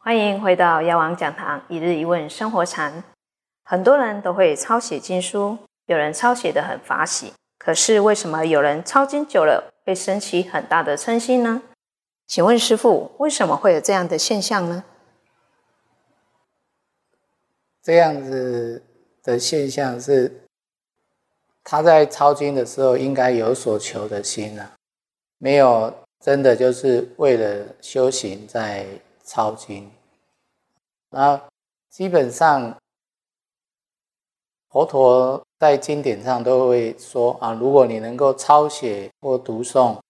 欢迎回到药王讲堂一日一问生活禅。很多人都会抄写经书，有人抄写的很法喜，可是为什么有人抄经久了会升起很大的嗔心呢？请问师父，为什么会有这样的现象呢？这样子的现象是，他在抄经的时候应该有所求的心啊，没有真的就是为了修行在抄经。那基本上，佛陀在经典上都会说啊，如果你能够抄写或读诵，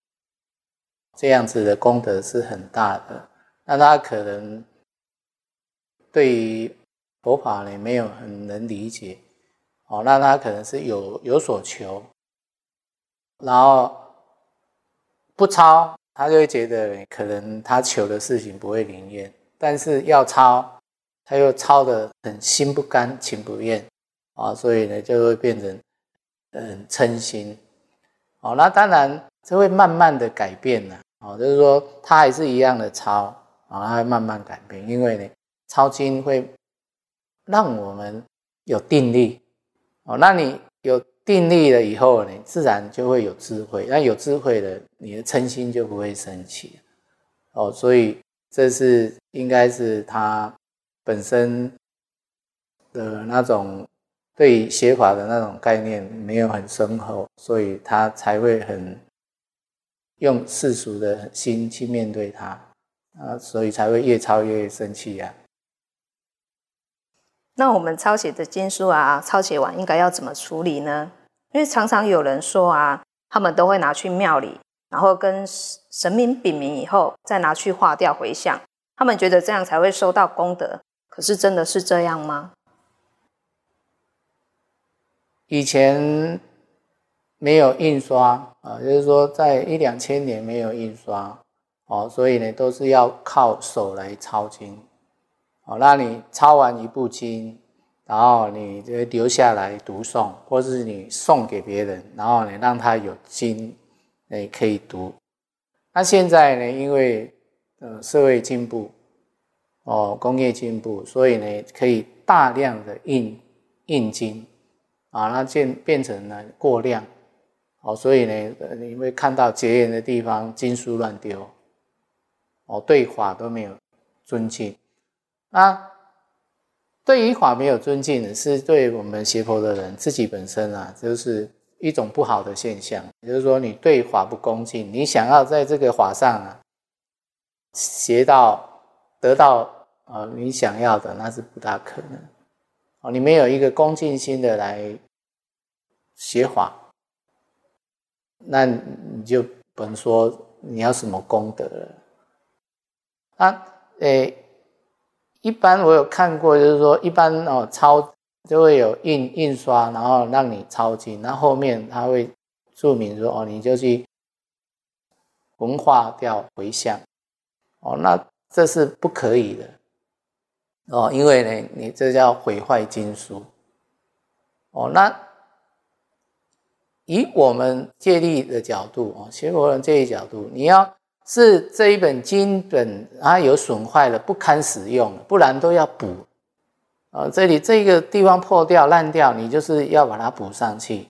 这样子的功德是很大的。那他可能对于佛法呢没有很能理解，哦，那他可能是有有所求，然后不抄，他就会觉得可能他求的事情不会灵验，但是要抄。他又抄的很心不甘情不愿啊，所以呢就会变成嗯嗔心哦。那当然这会慢慢的改变了，哦，就是说他还是一样的抄啊，他会慢慢改变，因为呢抄经会让我们有定力哦。那你有定力了以后呢，自然就会有智慧。那有智慧了，你的嗔心就不会升起哦。所以这是应该是他。本身的那种对写法的那种概念没有很深厚，所以他才会很用世俗的心去面对它啊，所以才会越抄越生气呀。那我们抄写的经书啊，抄写完应该要怎么处理呢？因为常常有人说啊，他们都会拿去庙里，然后跟神明禀明以后，再拿去化掉回向，他们觉得这样才会收到功德。可是真的是这样吗？以前没有印刷啊，就是说在一两千年没有印刷哦，所以呢都是要靠手来抄经哦。那你抄完一部经，然后你就留下来读诵，或是你送给别人，然后呢让他有经诶可以读。那现在呢，因为呃社会进步。哦，工业进步，所以呢，可以大量的印印金啊，那变变成了过量，哦，所以呢，你会看到结缘的地方经书乱丢，哦，对法都没有尊敬，那对于法没有尊敬是对我们邪佛的人自己本身啊，就是一种不好的现象，也就是说，你对法不恭敬，你想要在这个法上啊，学到得到。啊，你想要的那是不大可能。哦，你没有一个恭敬心的来学法，那你就不能说你要什么功德了。啊，诶，一般我有看过，就是说一般哦抄就会有印印刷，然后让你抄经，那后面他会注明说哦，你就去文化掉回向。哦，那这是不可以的。哦，因为呢，你这叫毁坏经书。哦，那以我们借力的角度啊，学佛人这一角度，你要是这一本经本啊有损坏了，不堪使用，不然都要补。啊，这里这个地方破掉烂掉，你就是要把它补上去。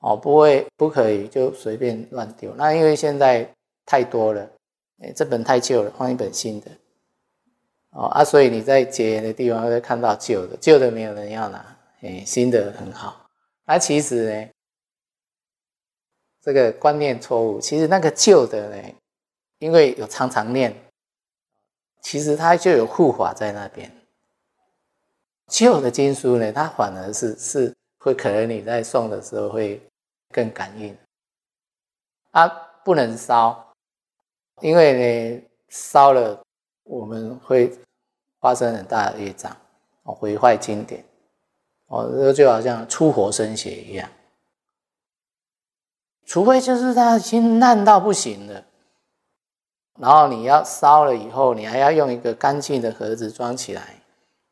哦，不会不可以就随便乱丢。那因为现在太多了，哎，这本太旧了，换一本新的。哦啊，所以你在结缘的地方会看到旧的，旧的没有人要拿，哎，新的很好。那其实呢，这个观念错误。其实那个旧的呢，因为有常常念，其实它就有护法在那边。旧的经书呢，它反而是是会可能你在送的时候会更感应。啊，不能烧，因为呢烧了。我们会发生很大的业障，毁坏经典，哦，这就好像出活生血一样。除非就是它已经烂到不行了，然后你要烧了以后，你还要用一个干净的盒子装起来，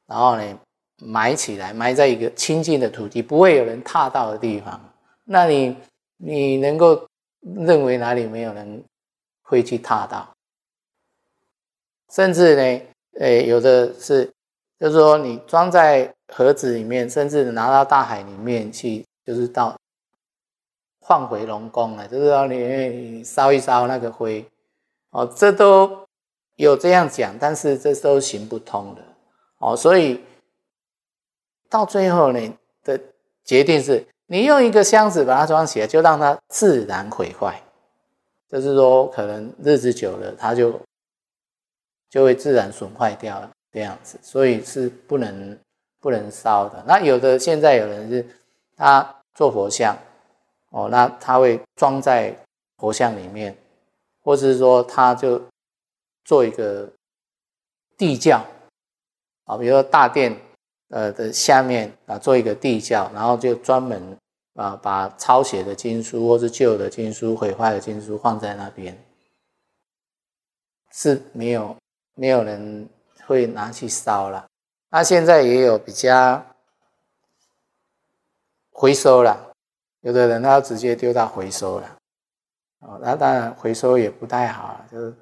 然后呢埋起来，埋在一个清净的土地，不会有人踏到的地方。那你你能够认为哪里没有人会去踏到？甚至呢，诶，有的是，就是说你装在盒子里面，甚至拿到大海里面去，就是到放回龙宫了，就是说你烧一烧那个灰，哦，这都有这样讲，但是这都行不通的，哦，所以到最后呢的决定是，你用一个箱子把它装起来，就让它自然毁坏，就是说可能日子久了，它就就会自然损坏掉了这样子，所以是不能不能烧的。那有的现在有人是他做佛像。哦，那他会装在佛像里面，或者是说他就做一个地窖啊，比如说大殿呃的下面啊做一个地窖，然后就专门啊把抄写的经书或是旧的经书、毁坏的经书放在那边，是没有没有人会拿去烧了。那现在也有比较回收了。有的人他直接丢到回收了，哦，那当然回收也不太好，就是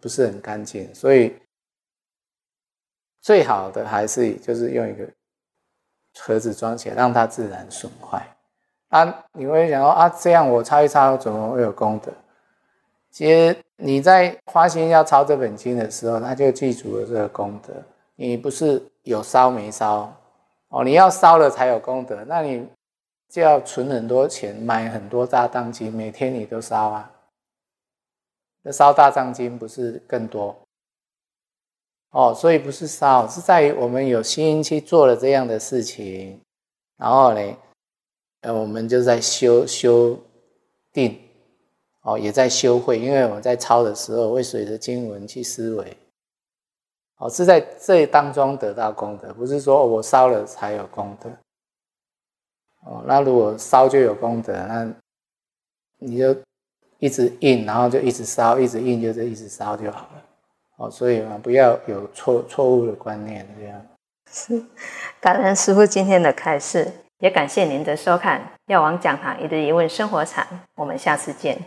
不是很干净，所以最好的还是就是用一个盒子装起来，让它自然损坏。啊，你会想说啊，这样我抄一抄怎么会有功德？其实你在花心要抄这本经的时候，他就记住了这个功德。你不是有烧没烧哦，你要烧了才有功德，那你。就要存很多钱，买很多大藏经，每天你都烧啊。那烧大藏经不是更多？哦，所以不是烧，是在于我们有心去做了这样的事情，然后呢，呃，我们就在修修定，哦，也在修会，因为我们在抄的时候会随着经文去思维，哦，是在这当中得到功德，不是说我烧了才有功德。哦，那如果烧就有功德，那你就一直印，然后就一直烧，一直印就是一直烧就好了。哦，所以嘛，不要有错错误的观念，这样。是，感恩师傅今天的开示，也感谢您的收看《药王讲堂一日一问生活场》，我们下次见。